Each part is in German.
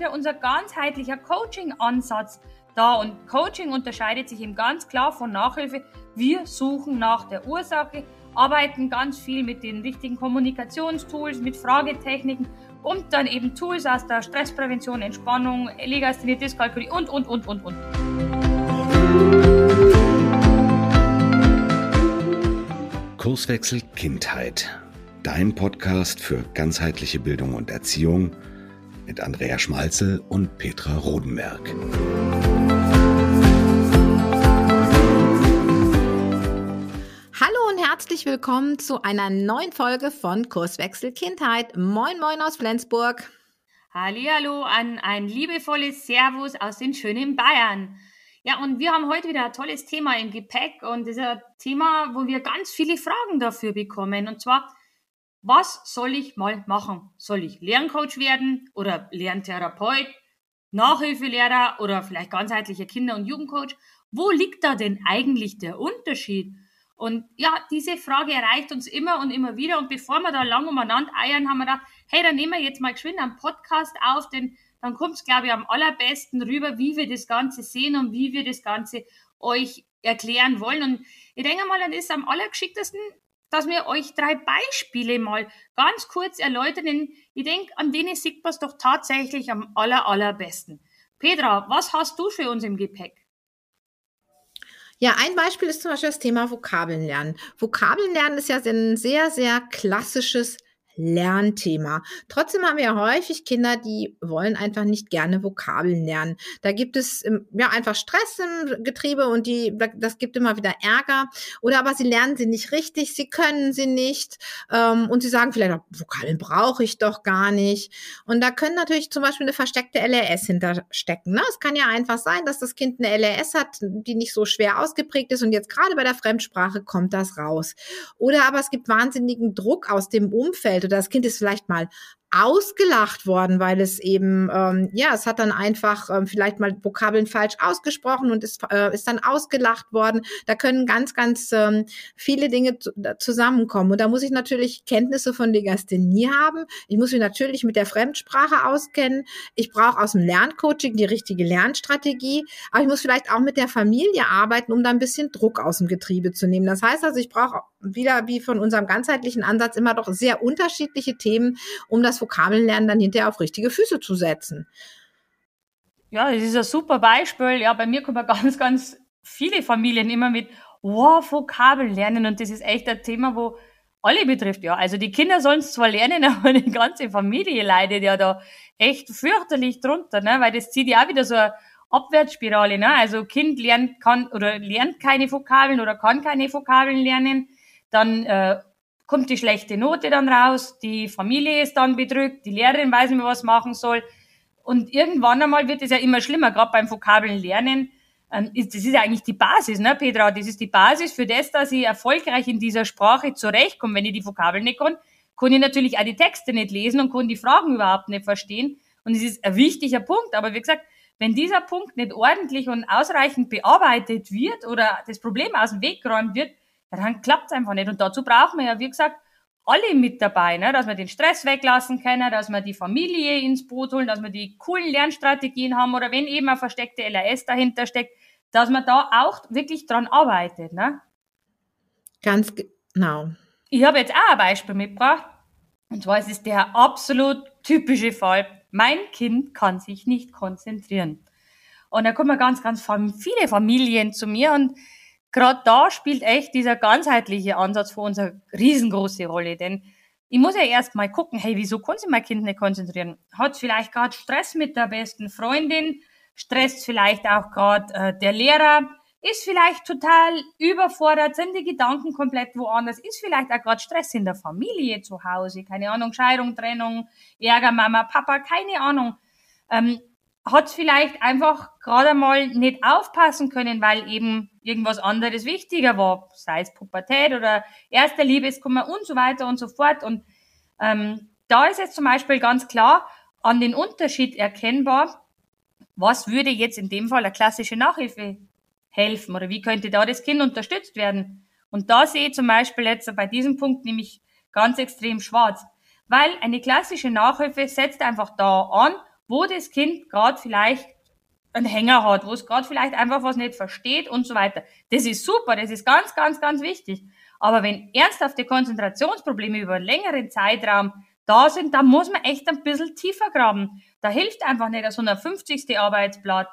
wieder unser ganzheitlicher Coaching-Ansatz da. Und Coaching unterscheidet sich eben ganz klar von Nachhilfe. Wir suchen nach der Ursache, arbeiten ganz viel mit den richtigen Kommunikationstools, mit Fragetechniken und dann eben Tools aus der Stressprävention, Entspannung, Legasthenie, Dyskalkulie und, und, und, und, und. Kurswechsel Kindheit. Dein Podcast für ganzheitliche Bildung und Erziehung mit Andrea Schmalzel und Petra Rodenberg. Hallo und herzlich willkommen zu einer neuen Folge von Kurswechsel Kindheit. Moin moin aus Flensburg. Hallo an ein liebevolles Servus aus den schönen Bayern. Ja, und wir haben heute wieder ein tolles Thema im Gepäck und das ist ein Thema, wo wir ganz viele Fragen dafür bekommen. Und zwar, was soll ich mal machen? Soll ich Lerncoach werden oder Lerntherapeut, Nachhilfelehrer oder vielleicht ganzheitlicher Kinder- und Jugendcoach? Wo liegt da denn eigentlich der Unterschied? Und ja, diese Frage erreicht uns immer und immer wieder. Und bevor wir da lang umeinander eiern, haben wir gedacht, hey, dann nehmen wir jetzt mal geschwind einen Podcast auf, denn dann kommt es, glaube ich, am allerbesten rüber, wie wir das Ganze sehen und wie wir das Ganze euch erklären wollen. Und ich denke mal, dann ist am allergeschicktesten, dass wir euch drei Beispiele mal ganz kurz erläutern. Denn ich denke, an denen sieht man es doch tatsächlich am aller, allerbesten. Petra, was hast du für uns im Gepäck? Ja, ein Beispiel ist zum Beispiel das Thema Vokabeln lernen. Vokabeln lernen ist ja ein sehr, sehr klassisches Lernthema. Trotzdem haben wir häufig Kinder, die wollen einfach nicht gerne Vokabeln lernen. Da gibt es ähm, ja einfach Stress im Getriebe und die, das gibt immer wieder Ärger. Oder aber sie lernen sie nicht richtig, sie können sie nicht ähm, und sie sagen vielleicht, Vokabeln brauche ich doch gar nicht. Und da können natürlich zum Beispiel eine versteckte LRS hinterstecken. Ne? Es kann ja einfach sein, dass das Kind eine LRS hat, die nicht so schwer ausgeprägt ist und jetzt gerade bei der Fremdsprache kommt das raus. Oder aber es gibt wahnsinnigen Druck aus dem Umfeld das Kind ist vielleicht mal ausgelacht worden, weil es eben, ähm, ja, es hat dann einfach ähm, vielleicht mal Vokabeln falsch ausgesprochen und ist, äh, ist dann ausgelacht worden. Da können ganz, ganz ähm, viele Dinge zusammenkommen. Und da muss ich natürlich Kenntnisse von Legasthenie haben. Ich muss mich natürlich mit der Fremdsprache auskennen. Ich brauche aus dem Lerncoaching die richtige Lernstrategie. Aber ich muss vielleicht auch mit der Familie arbeiten, um da ein bisschen Druck aus dem Getriebe zu nehmen. Das heißt also, ich brauche wieder wie von unserem ganzheitlichen Ansatz immer doch sehr unterschiedliche Themen, um das Vokabellernen dann hinterher auf richtige Füße zu setzen. Ja, das ist ein super Beispiel. Ja, bei mir kommen ganz, ganz viele Familien immer mit, wow, Vokabeln lernen und das ist echt ein Thema, wo alle betrifft, ja. Also die Kinder sollen es zwar lernen, aber die ganze Familie leidet ja da echt fürchterlich drunter, ne? weil das zieht ja auch wieder so eine Abwärtsspirale. Ne? Also Kind lernt kann oder lernt keine Vokabeln oder kann keine Vokabeln lernen, dann äh, kommt die schlechte Note dann raus, die Familie ist dann bedrückt, die Lehrerin weiß nicht mehr, was machen soll. Und irgendwann einmal wird es ja immer schlimmer, gerade beim Vokabeln lernen. Ähm, das ist ja eigentlich die Basis, ne, Petra? Das ist die Basis für das, dass ich erfolgreich in dieser Sprache zurechtkomme. Wenn ich die Vokabeln nicht kann, kann ich natürlich auch die Texte nicht lesen und kann die Fragen überhaupt nicht verstehen. Und es ist ein wichtiger Punkt. Aber wie gesagt, wenn dieser Punkt nicht ordentlich und ausreichend bearbeitet wird oder das Problem aus dem Weg geräumt wird, ja, dann klappt's einfach nicht. Und dazu brauchen wir ja, wie gesagt, alle mit dabei, ne? dass wir den Stress weglassen können, dass wir die Familie ins Boot holen, dass wir die coolen Lernstrategien haben oder wenn eben eine versteckte LRS dahinter steckt, dass man da auch wirklich dran arbeitet. Ne? Ganz genau. Ich habe jetzt auch ein Beispiel mitgebracht. Und zwar ist es der absolut typische Fall. Mein Kind kann sich nicht konzentrieren. Und da kommen ganz, ganz viele Familien zu mir und gerade da spielt echt dieser ganzheitliche Ansatz für uns eine riesengroße Rolle, denn ich muss ja erst mal gucken, hey, wieso kann sich mein Kind nicht konzentrieren? Hat vielleicht gerade Stress mit der besten Freundin? Stresst vielleicht auch gerade äh, der Lehrer? Ist vielleicht total überfordert? Sind die Gedanken komplett woanders? Ist vielleicht auch gerade Stress in der Familie zu Hause? Keine Ahnung, Scheidung, Trennung, Ärger, Mama, Papa, keine Ahnung. Ähm, hat vielleicht einfach gerade mal nicht aufpassen können, weil eben irgendwas anderes wichtiger war, sei es Pubertät oder erster Liebeskummer und so weiter und so fort. Und ähm, da ist jetzt zum Beispiel ganz klar an den Unterschied erkennbar, was würde jetzt in dem Fall eine klassische Nachhilfe helfen oder wie könnte da das Kind unterstützt werden. Und da sehe ich zum Beispiel jetzt bei diesem Punkt nämlich ganz extrem schwarz, weil eine klassische Nachhilfe setzt einfach da an, wo das Kind gerade vielleicht einen Hänger hat, wo es gerade vielleicht einfach was nicht versteht und so weiter. Das ist super, das ist ganz, ganz, ganz wichtig. Aber wenn ernsthafte Konzentrationsprobleme über einen längeren Zeitraum da sind, dann muss man echt ein bisschen tiefer graben. Da hilft einfach nicht das 150. Arbeitsblatt,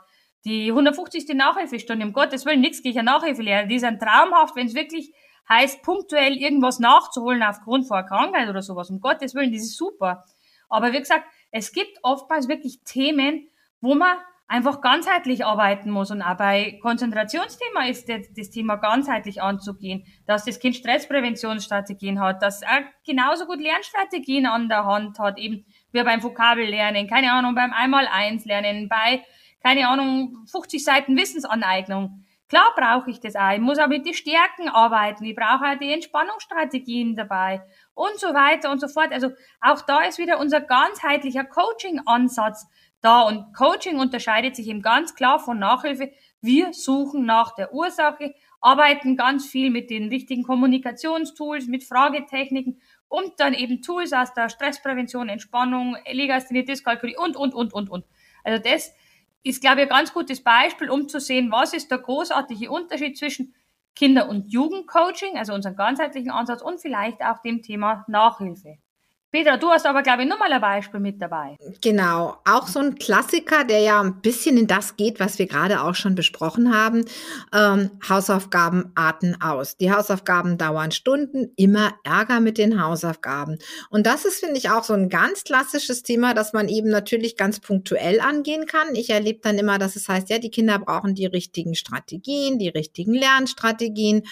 die 150. Nachhilfestunde. Um Gottes Willen, nichts gegen Nachhilfelehrer. Die sind traumhaft, wenn es wirklich heißt, punktuell irgendwas nachzuholen aufgrund von einer Krankheit oder sowas. Um Gottes Willen, das ist super. Aber wie gesagt, es gibt oftmals wirklich Themen, wo man einfach ganzheitlich arbeiten muss. Und auch bei Konzentrationsthema ist das, Thema ganzheitlich anzugehen, dass das Kind Stresspräventionsstrategien hat, dass er genauso gut Lernstrategien an der Hand hat, eben wie beim Vokabellernen, keine Ahnung, beim Einmal-Eins lernen, bei, keine Ahnung, 50 Seiten Wissensaneignung. Klar brauche ich das auch. Ich muss auch mit den Stärken arbeiten. Ich brauche auch die Entspannungsstrategien dabei und so weiter und so fort. Also auch da ist wieder unser ganzheitlicher Coaching-Ansatz da. Und Coaching unterscheidet sich eben ganz klar von Nachhilfe. Wir suchen nach der Ursache, arbeiten ganz viel mit den richtigen Kommunikationstools, mit Fragetechniken und dann eben Tools aus der Stressprävention, Entspannung, Legasthenie, Dyskalkulie und, und, und, und, und. Also das ist, glaube ich, ein ganz gutes Beispiel, um zu sehen, was ist der großartige Unterschied zwischen Kinder- und Jugendcoaching, also unseren ganzheitlichen Ansatz und vielleicht auch dem Thema Nachhilfe. Peter, du hast aber, glaube ich, nochmal ein Beispiel mit dabei. Genau, auch so ein Klassiker, der ja ein bisschen in das geht, was wir gerade auch schon besprochen haben. Ähm, Hausaufgaben arten aus. Die Hausaufgaben dauern Stunden, immer Ärger mit den Hausaufgaben. Und das ist, finde ich, auch so ein ganz klassisches Thema, das man eben natürlich ganz punktuell angehen kann. Ich erlebe dann immer, dass es heißt, ja, die Kinder brauchen die richtigen Strategien, die richtigen Lernstrategien.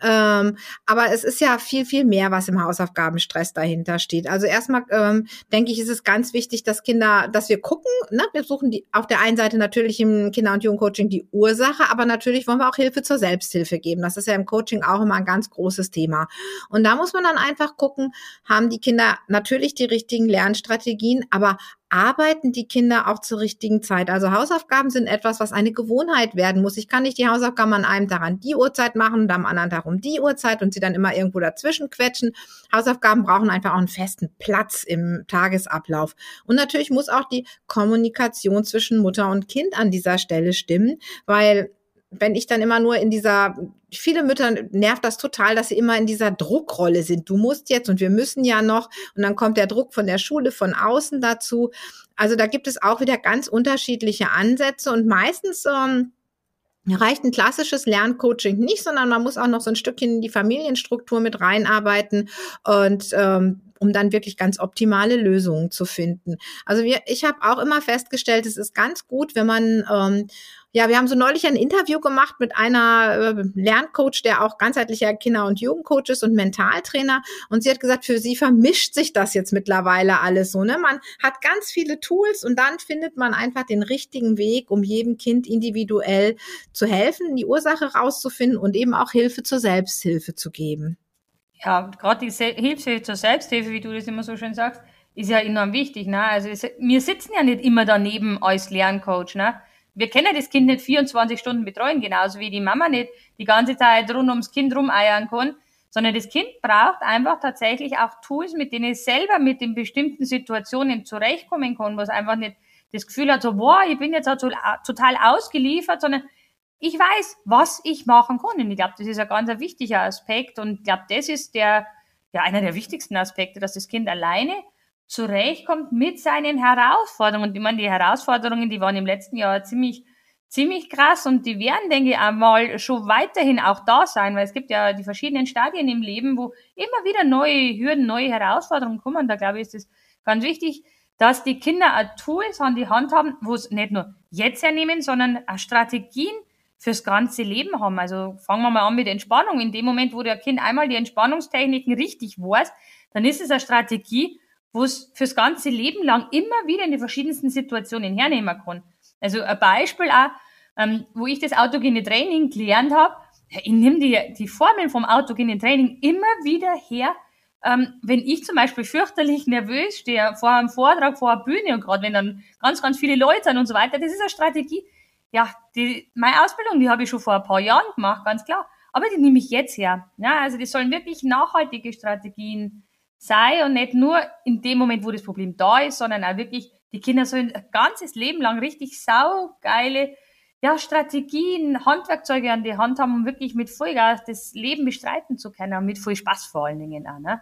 Ähm, aber es ist ja viel, viel mehr, was im Hausaufgabenstress dahinter steht. Also erstmal ähm, denke ich, ist es ganz wichtig, dass Kinder, dass wir gucken, ne? wir suchen die auf der einen Seite natürlich im Kinder- und Jugendcoaching die Ursache, aber natürlich wollen wir auch Hilfe zur Selbsthilfe geben. Das ist ja im Coaching auch immer ein ganz großes Thema. Und da muss man dann einfach gucken, haben die Kinder natürlich die richtigen Lernstrategien, aber arbeiten die Kinder auch zur richtigen Zeit. Also Hausaufgaben sind etwas, was eine Gewohnheit werden muss. Ich kann nicht die Hausaufgaben an einem Tag an die Uhrzeit machen und am anderen Tag um die Uhrzeit und sie dann immer irgendwo dazwischen quetschen. Hausaufgaben brauchen einfach auch einen festen Platz im Tagesablauf. Und natürlich muss auch die Kommunikation zwischen Mutter und Kind an dieser Stelle stimmen, weil wenn ich dann immer nur in dieser, viele Mütter nervt das total, dass sie immer in dieser Druckrolle sind. Du musst jetzt und wir müssen ja noch und dann kommt der Druck von der Schule von außen dazu. Also da gibt es auch wieder ganz unterschiedliche Ansätze und meistens ähm, reicht ein klassisches Lerncoaching nicht, sondern man muss auch noch so ein Stückchen in die Familienstruktur mit reinarbeiten und ähm, um dann wirklich ganz optimale Lösungen zu finden. Also wir, ich habe auch immer festgestellt, es ist ganz gut, wenn man ähm, ja, wir haben so neulich ein Interview gemacht mit einer äh, Lerncoach, der auch ganzheitlicher Kinder- und Jugendcoach ist und Mentaltrainer. Und sie hat gesagt, für sie vermischt sich das jetzt mittlerweile alles so. Ne? Man hat ganz viele Tools und dann findet man einfach den richtigen Weg, um jedem Kind individuell zu helfen, die Ursache rauszufinden und eben auch Hilfe zur Selbsthilfe zu geben. Ja, gerade die Hilfe zur Selbsthilfe, wie du das immer so schön sagst, ist ja enorm wichtig. Ne? Also es, wir sitzen ja nicht immer daneben als Lerncoach. Ne? wir können das Kind nicht 24 Stunden betreuen, genauso wie die Mama nicht die ganze Zeit rund ums Kind rumeiern kann, sondern das Kind braucht einfach tatsächlich auch Tools, mit denen es selber mit den bestimmten Situationen zurechtkommen kann, was einfach nicht das Gefühl hat, so, boah, ich bin jetzt halt total ausgeliefert, sondern ich weiß, was ich machen kann. Und ich glaube, das ist ein ganz wichtiger Aspekt. Und ich glaube, das ist der, ja, einer der wichtigsten Aspekte, dass das Kind alleine zurechtkommt mit seinen Herausforderungen. Und ich meine, die Herausforderungen, die waren im letzten Jahr ziemlich, ziemlich krass und die werden, denke ich, einmal schon weiterhin auch da sein, weil es gibt ja die verschiedenen Stadien im Leben, wo immer wieder neue Hürden, neue Herausforderungen kommen. Und da glaube ich, ist es ganz wichtig, dass die Kinder ein Tools an die Hand haben, wo es nicht nur jetzt hernehmen, sondern Strategien fürs ganze Leben haben. Also fangen wir mal an mit Entspannung. In dem Moment, wo der Kind einmal die Entspannungstechniken richtig weiß, dann ist es eine Strategie, wo es fürs ganze Leben lang immer wieder in die verschiedensten Situationen hernehmen kann. Also ein Beispiel auch, ähm, wo ich das autogene Training gelernt habe, ich nehme die, die Formeln vom autogenen Training immer wieder her, ähm, wenn ich zum Beispiel fürchterlich nervös stehe vor einem Vortrag, vor einer Bühne und gerade wenn dann ganz, ganz viele Leute sind und so weiter, das ist eine Strategie. Ja, die, meine Ausbildung, die habe ich schon vor ein paar Jahren gemacht, ganz klar. Aber die nehme ich jetzt her. Ja, also das sollen wirklich nachhaltige Strategien sei und nicht nur in dem Moment, wo das Problem da ist, sondern auch wirklich Die Kinder sollen ein ganzes Leben lang richtig saugeile ja, Strategien, Handwerkzeuge an die Hand haben, um wirklich mit Vollgas das Leben bestreiten zu können und mit voll Spaß vor allen Dingen auch. Ne?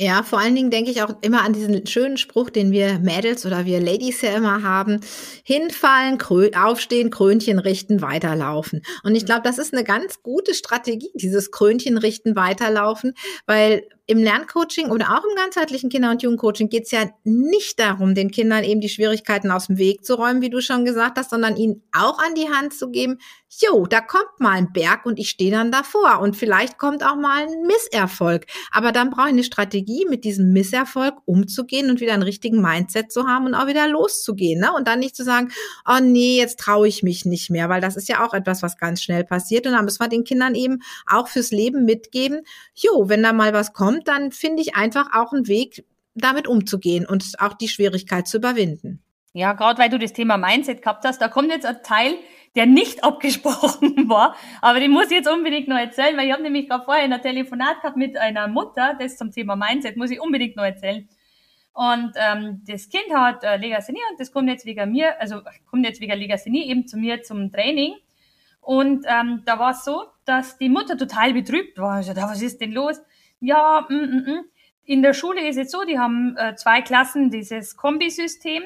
Ja, vor allen Dingen denke ich auch immer an diesen schönen Spruch, den wir Mädels oder wir Ladies ja immer haben. Hinfallen, krö aufstehen, Krönchen richten, weiterlaufen. Und ich glaube, das ist eine ganz gute Strategie, dieses Krönchen richten, weiterlaufen, weil im Lerncoaching oder auch im ganzheitlichen Kinder- und Jugendcoaching geht es ja nicht darum, den Kindern eben die Schwierigkeiten aus dem Weg zu räumen, wie du schon gesagt hast, sondern ihnen auch an die Hand zu geben, jo, da kommt mal ein Berg und ich stehe dann davor und vielleicht kommt auch mal ein Misserfolg. Aber dann brauche ich eine Strategie, mit diesem Misserfolg umzugehen und wieder einen richtigen Mindset zu haben und auch wieder loszugehen. Ne? Und dann nicht zu sagen, oh nee, jetzt traue ich mich nicht mehr, weil das ist ja auch etwas, was ganz schnell passiert. Und dann müssen wir den Kindern eben auch fürs Leben mitgeben, jo, wenn da mal was kommt, kommt, dann finde ich einfach auch einen Weg, damit umzugehen und auch die Schwierigkeit zu überwinden. Ja, gerade weil du das Thema Mindset gehabt hast, da kommt jetzt ein Teil, der nicht abgesprochen war, aber den muss ich jetzt unbedingt noch erzählen, weil ich habe nämlich gerade vorher ein Telefonat gehabt mit einer Mutter, das zum Thema Mindset, muss ich unbedingt noch erzählen. Und ähm, das Kind hat äh, Legasthenie und das kommt jetzt wegen mir, also kommt jetzt wegen Legasthenie eben zu mir zum Training. Und ähm, da war es so, dass die Mutter total betrübt war. Ich dachte, was ist denn los? Ja, mm, mm, mm. in der Schule ist es so, die haben äh, zwei Klassen dieses Kombisystem.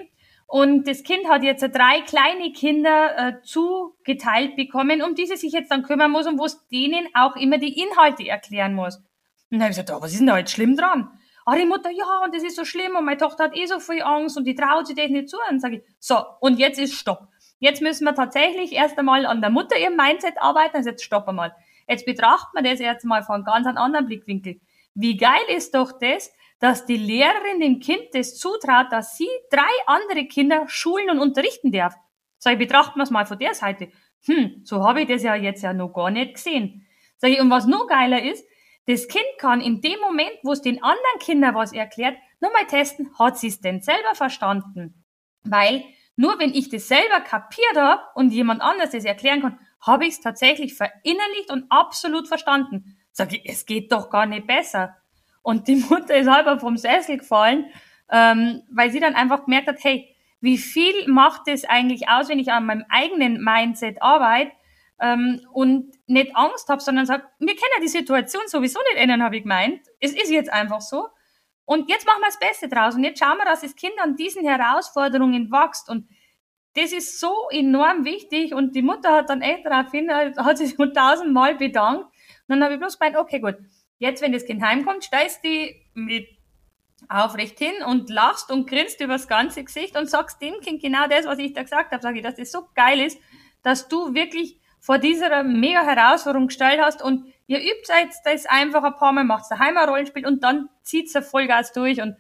Und das Kind hat jetzt drei kleine Kinder äh, zugeteilt bekommen, um die sie sich jetzt dann kümmern muss und wo es denen auch immer die Inhalte erklären muss. Und dann habe ich gesagt, oh, was ist denn da jetzt schlimm dran? Ah, die Mutter, ja, und das ist so schlimm und meine Tochter hat eh so viel Angst und die traut sich das nicht zu. Und sage ich, so, und jetzt ist Stopp. Jetzt müssen wir tatsächlich erst einmal an der Mutter ihrem Mindset arbeiten. Also jetzt stoppen wir mal. Jetzt betrachten wir das jetzt mal von ganz einem anderen Blickwinkel. Wie geil ist doch das, dass die Lehrerin dem Kind das zutraut, dass sie drei andere Kinder schulen und unterrichten darf. Sag ich, betrachten wir es mal von der Seite. Hm, so habe ich das ja jetzt ja noch gar nicht gesehen. Sag ich, und was noch geiler ist, das Kind kann in dem Moment, wo es den anderen Kindern was erklärt, nochmal testen, hat sie es denn selber verstanden? Weil nur wenn ich das selber kapiert habe und jemand anders das erklären kann, habe ich es tatsächlich verinnerlicht und absolut verstanden. Sag ich, es geht doch gar nicht besser. Und die Mutter ist halber vom Sessel gefallen, ähm, weil sie dann einfach gemerkt hat, hey, wie viel macht es eigentlich aus, wenn ich an meinem eigenen Mindset arbeite ähm, und nicht Angst habe, sondern sage, wir kennen die Situation sowieso nicht ändern, habe ich gemeint. Es ist jetzt einfach so. Und jetzt machen wir das Beste draus. Und jetzt schauen wir, dass das Kind an diesen Herausforderungen wächst. Und das ist so enorm wichtig und die Mutter hat dann echt daraufhin, hat sich tausendmal bedankt. Und dann habe ich bloß gemeint, okay, gut, jetzt, wenn das Kind heimkommt, steigst die mit aufrecht hin und lachst und grinst übers ganze Gesicht und sagst dem Kind genau das, was ich da gesagt habe. Sag ich, dass das so geil ist, dass du wirklich vor dieser mega Herausforderung gestellt hast und ihr übt jetzt das einfach ein paar Mal, macht daheim ein Rollenspiel und dann zieht's ein Vollgas durch und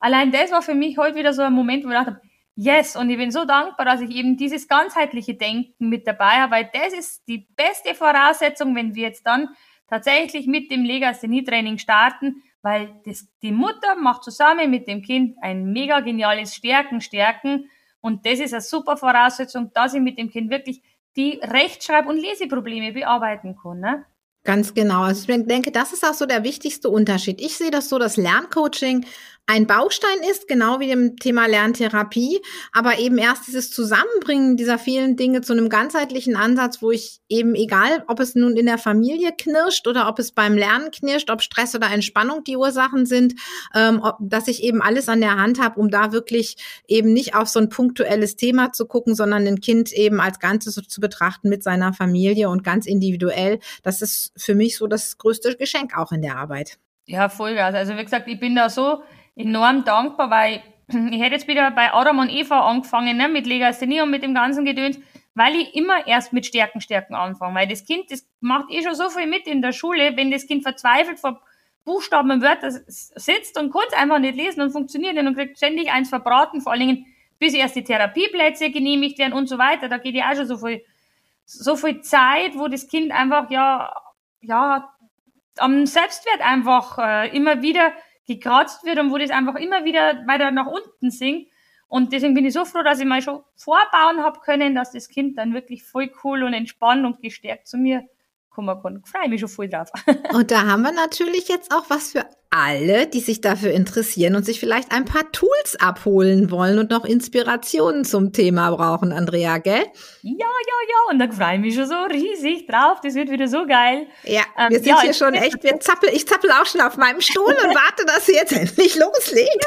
allein das war für mich heute wieder so ein Moment, wo ich dachte, Yes, und ich bin so dankbar, dass ich eben dieses ganzheitliche Denken mit dabei habe, weil das ist die beste Voraussetzung, wenn wir jetzt dann tatsächlich mit dem Legasthenie-Training starten, weil das, die Mutter macht zusammen mit dem Kind ein mega geniales Stärken, Stärken und das ist eine super Voraussetzung, dass ich mit dem Kind wirklich die Rechtschreib- und Leseprobleme bearbeiten kann. Ne? Ganz genau. Also ich denke, das ist auch so der wichtigste Unterschied. Ich sehe das so, dass Lerncoaching ein Baustein ist, genau wie dem Thema Lerntherapie, aber eben erst dieses Zusammenbringen dieser vielen Dinge zu einem ganzheitlichen Ansatz, wo ich eben egal, ob es nun in der Familie knirscht oder ob es beim Lernen knirscht, ob Stress oder Entspannung die Ursachen sind, ähm, ob, dass ich eben alles an der Hand habe, um da wirklich eben nicht auf so ein punktuelles Thema zu gucken, sondern ein Kind eben als Ganzes zu betrachten mit seiner Familie und ganz individuell. Das ist für mich so das größte Geschenk auch in der Arbeit. Ja, Vollgas. Also wie gesagt, ich bin da so enorm dankbar, weil ich hätte jetzt wieder bei Adam und Eva angefangen, ne, mit Legasthenie und mit dem ganzen Gedöns, weil ich immer erst mit Stärken, Stärken anfange. Weil das Kind, das macht eh schon so viel mit in der Schule, wenn das Kind verzweifelt vor Buchstaben und Wörtern sitzt und kurz einfach nicht lesen und funktioniert nicht und kriegt ständig eins verbraten, vor allen Dingen, bis erst die Therapieplätze genehmigt werden und so weiter. Da geht ja auch schon so viel, so viel Zeit, wo das Kind einfach, ja, ja, am Selbstwert einfach äh, immer wieder gekratzt wird und wo das einfach immer wieder weiter nach unten sinkt. Und deswegen bin ich so froh, dass ich mal schon vorbauen habe können, dass das Kind dann wirklich voll cool und entspannt und gestärkt zu mir kommen Freue mich schon voll drauf. Und da haben wir natürlich jetzt auch was für alle, die sich dafür interessieren und sich vielleicht ein paar Tools abholen wollen und noch Inspirationen zum Thema brauchen, Andrea, gell? Ja, ja, ja. Und da freue ich mich schon so riesig drauf. Das wird wieder so geil. Ja, ähm, wir sind ja, hier schon echt, wir zappel, ich zappel auch schon auf meinem Stuhl und warte, dass sie jetzt endlich loslegt.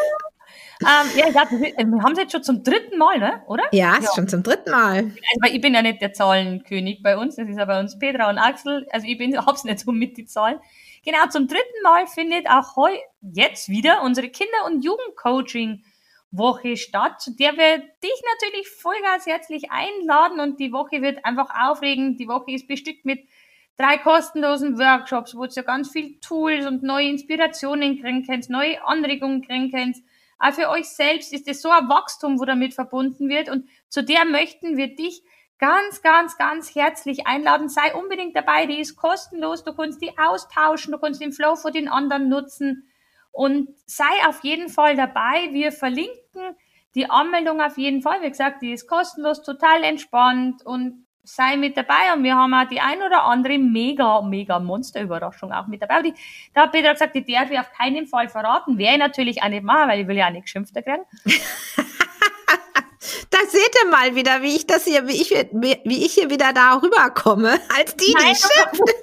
Ähm, ja, ja, wir haben es jetzt schon zum dritten Mal, ne? oder? Ja, es ist schon zum dritten Mal. Also, ich bin ja nicht der Zahlenkönig bei uns, das ist ja bei uns Petra und Axel, also ich bin, hab's nicht so mit die Zahlen. Genau, zum dritten Mal findet auch heu, jetzt wieder unsere Kinder- und Jugendcoaching-Woche statt, zu der wir dich natürlich voll ganz herzlich einladen und die Woche wird einfach aufregend. Die Woche ist bestückt mit drei kostenlosen Workshops, wo du ja ganz viel Tools und neue Inspirationen kriegen kannst, neue Anregungen kriegen kannst aber für euch selbst ist es so ein Wachstum, wo damit verbunden wird. Und zu der möchten wir dich ganz, ganz, ganz herzlich einladen. Sei unbedingt dabei. Die ist kostenlos. Du kannst die austauschen. Du kannst den Flow für den anderen nutzen. Und sei auf jeden Fall dabei. Wir verlinken die Anmeldung auf jeden Fall. Wie gesagt, die ist kostenlos, total entspannt und sei mit dabei und wir haben auch die ein oder andere mega, mega Monsterüberraschung auch mit dabei. Die, da hat Peter gesagt, die darf ich auf keinen Fall verraten. Wäre ich natürlich auch nicht machen, weil ich will ja auch nicht geschimpft kriegen. Da seht ihr mal wieder, wie ich das hier, wie ich, wie ich hier wieder da rüberkomme, als die, Nein, die schimpft.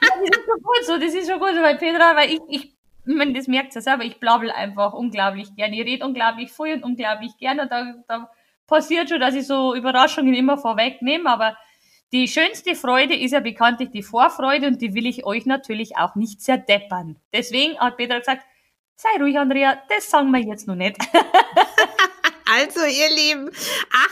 Das ist schon gut so, das ist schon gut so, weil Petra, weil ich, ich, man, das merkt ihr selber, ich blabbel einfach unglaublich gern. Ich rede unglaublich viel und unglaublich gern und da, da passiert schon, dass ich so Überraschungen immer vorwegnehme, aber die schönste Freude ist ja bekanntlich die Vorfreude und die will ich euch natürlich auch nicht zerdeppern. Deswegen hat Peter gesagt, sei ruhig, Andrea, das sagen wir jetzt noch nicht. Also, ihr Lieben,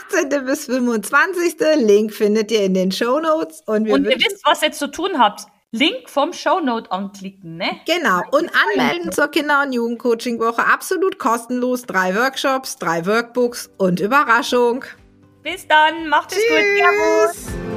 18. bis 25. Link findet ihr in den Show Notes. Und, und ihr wisst, was ihr zu tun habt. Link vom Shownote anklicken, ne? Genau. Und anmelden zur Kinder- und Jugendcoaching-Woche absolut kostenlos. Drei Workshops, drei Workbooks und Überraschung. Bis dann. Macht es gut. Servus.